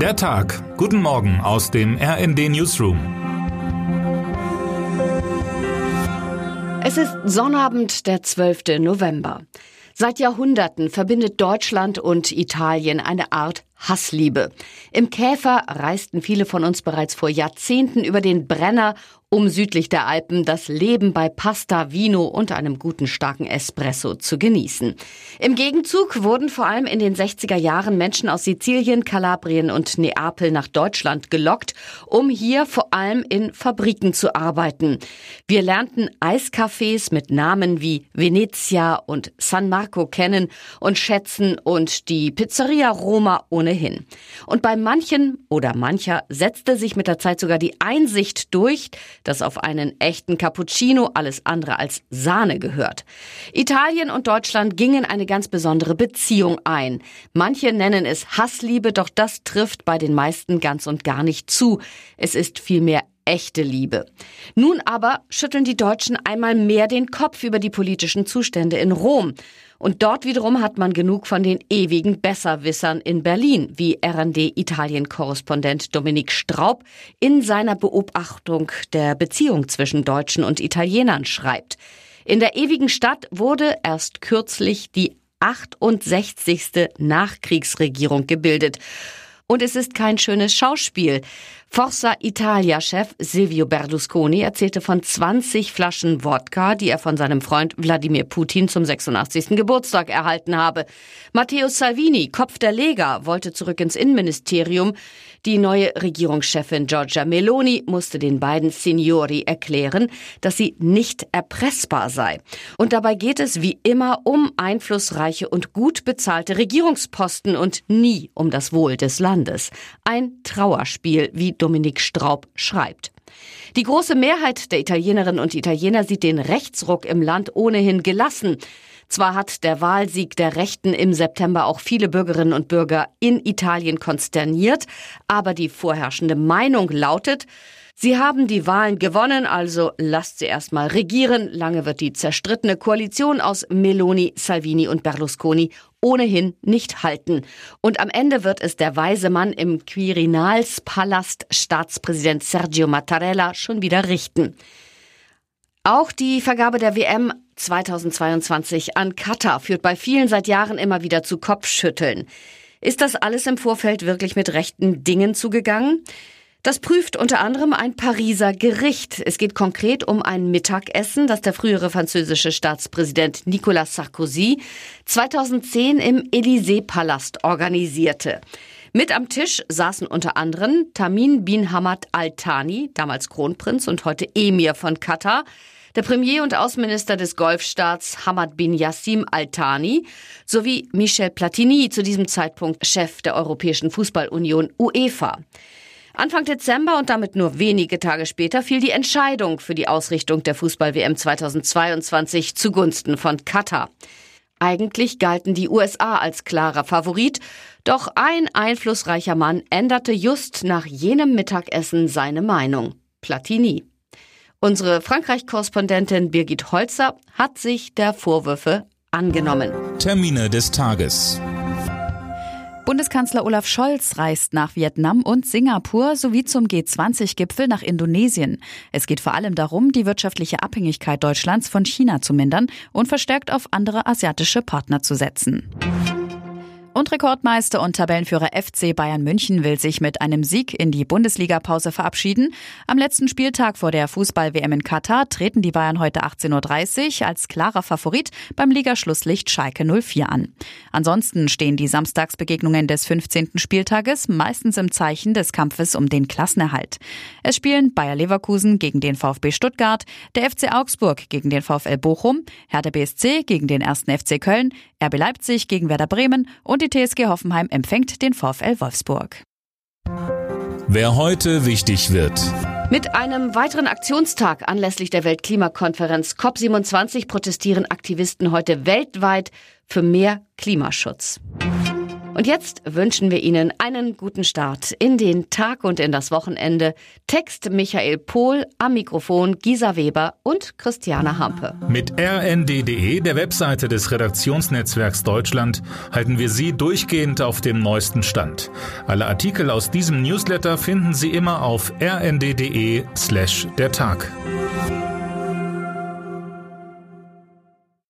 Der Tag. Guten Morgen aus dem RND Newsroom. Es ist Sonnabend, der 12. November. Seit Jahrhunderten verbindet Deutschland und Italien eine Art Hassliebe. Im Käfer reisten viele von uns bereits vor Jahrzehnten über den Brenner um südlich der Alpen das Leben bei Pasta, Vino und einem guten starken Espresso zu genießen. Im Gegenzug wurden vor allem in den 60er Jahren Menschen aus Sizilien, Kalabrien und Neapel nach Deutschland gelockt, um hier vor allem in Fabriken zu arbeiten. Wir lernten Eiscafés mit Namen wie Venezia und San Marco kennen und schätzen und die Pizzeria Roma ohnehin. Und bei manchen oder mancher setzte sich mit der Zeit sogar die Einsicht durch, dass auf einen echten Cappuccino alles andere als Sahne gehört. Italien und Deutschland gingen eine ganz besondere Beziehung ein. Manche nennen es Hassliebe, doch das trifft bei den meisten ganz und gar nicht zu. Es ist vielmehr echte Liebe. Nun aber schütteln die Deutschen einmal mehr den Kopf über die politischen Zustände in Rom. Und dort wiederum hat man genug von den ewigen Besserwissern in Berlin, wie RND-Italien-Korrespondent Dominik Straub in seiner Beobachtung der Beziehung zwischen Deutschen und Italienern schreibt. In der ewigen Stadt wurde erst kürzlich die 68. Nachkriegsregierung gebildet. Und es ist kein schönes Schauspiel. Forza Italia-Chef Silvio Berlusconi erzählte von 20 Flaschen Wodka, die er von seinem Freund Wladimir Putin zum 86. Geburtstag erhalten habe. Matteo Salvini, Kopf der Lega, wollte zurück ins Innenministerium. Die neue Regierungschefin Giorgia Meloni musste den beiden Signori erklären, dass sie nicht erpressbar sei. Und dabei geht es wie immer um einflussreiche und gut bezahlte Regierungsposten und nie um das Wohl des Landes. Ein Trauerspiel, wie Dominik Straub schreibt. Die große Mehrheit der Italienerinnen und Italiener sieht den Rechtsruck im Land ohnehin gelassen. Zwar hat der Wahlsieg der Rechten im September auch viele Bürgerinnen und Bürger in Italien konsterniert, aber die vorherrschende Meinung lautet, Sie haben die Wahlen gewonnen, also lasst sie erstmal regieren. Lange wird die zerstrittene Koalition aus Meloni, Salvini und Berlusconi ohnehin nicht halten. Und am Ende wird es der weise Mann im Quirinalspalast Staatspräsident Sergio Mattarella schon wieder richten. Auch die Vergabe der WM 2022 an Katar führt bei vielen seit Jahren immer wieder zu Kopfschütteln. Ist das alles im Vorfeld wirklich mit rechten Dingen zugegangen? Das prüft unter anderem ein Pariser Gericht. Es geht konkret um ein Mittagessen, das der frühere französische Staatspräsident Nicolas Sarkozy 2010 im Élysée-Palast organisierte. Mit am Tisch saßen unter anderem Tamin bin Hamad Al-Thani, damals Kronprinz und heute Emir von Katar, der Premier und Außenminister des Golfstaats Hamad bin Yassim Al-Thani sowie Michel Platini, zu diesem Zeitpunkt Chef der Europäischen Fußballunion UEFA. Anfang Dezember und damit nur wenige Tage später fiel die Entscheidung für die Ausrichtung der Fußball-WM 2022 zugunsten von Katar. Eigentlich galten die USA als klarer Favorit, doch ein einflussreicher Mann änderte just nach jenem Mittagessen seine Meinung. Platini. Unsere Frankreich-Korrespondentin Birgit Holzer hat sich der Vorwürfe angenommen. Termine des Tages. Bundeskanzler Olaf Scholz reist nach Vietnam und Singapur sowie zum G20-Gipfel nach Indonesien. Es geht vor allem darum, die wirtschaftliche Abhängigkeit Deutschlands von China zu mindern und verstärkt auf andere asiatische Partner zu setzen. Und Rekordmeister und Tabellenführer FC Bayern München will sich mit einem Sieg in die Bundesliga-Pause verabschieden. Am letzten Spieltag vor der Fußball-WM in Katar treten die Bayern heute 18.30 Uhr als klarer Favorit beim Ligaschlusslicht Schalke 04 an. Ansonsten stehen die Samstagsbegegnungen des 15. Spieltages meistens im Zeichen des Kampfes um den Klassenerhalt. Es spielen Bayer Leverkusen gegen den VfB Stuttgart, der FC Augsburg gegen den VfL Bochum, Hertha BSC gegen den 1. FC Köln, RB Leipzig gegen Werder Bremen und die TSG Hoffenheim empfängt den VfL Wolfsburg. Wer heute wichtig wird. Mit einem weiteren Aktionstag anlässlich der Weltklimakonferenz COP27 protestieren Aktivisten heute weltweit für mehr Klimaschutz. Und jetzt wünschen wir Ihnen einen guten Start in den Tag und in das Wochenende. Text Michael Pohl, am Mikrofon Gisa Weber und Christiane Hampe. Mit rnd.de, der Webseite des Redaktionsnetzwerks Deutschland, halten wir Sie durchgehend auf dem neuesten Stand. Alle Artikel aus diesem Newsletter finden Sie immer auf rnd.de slash der Tag.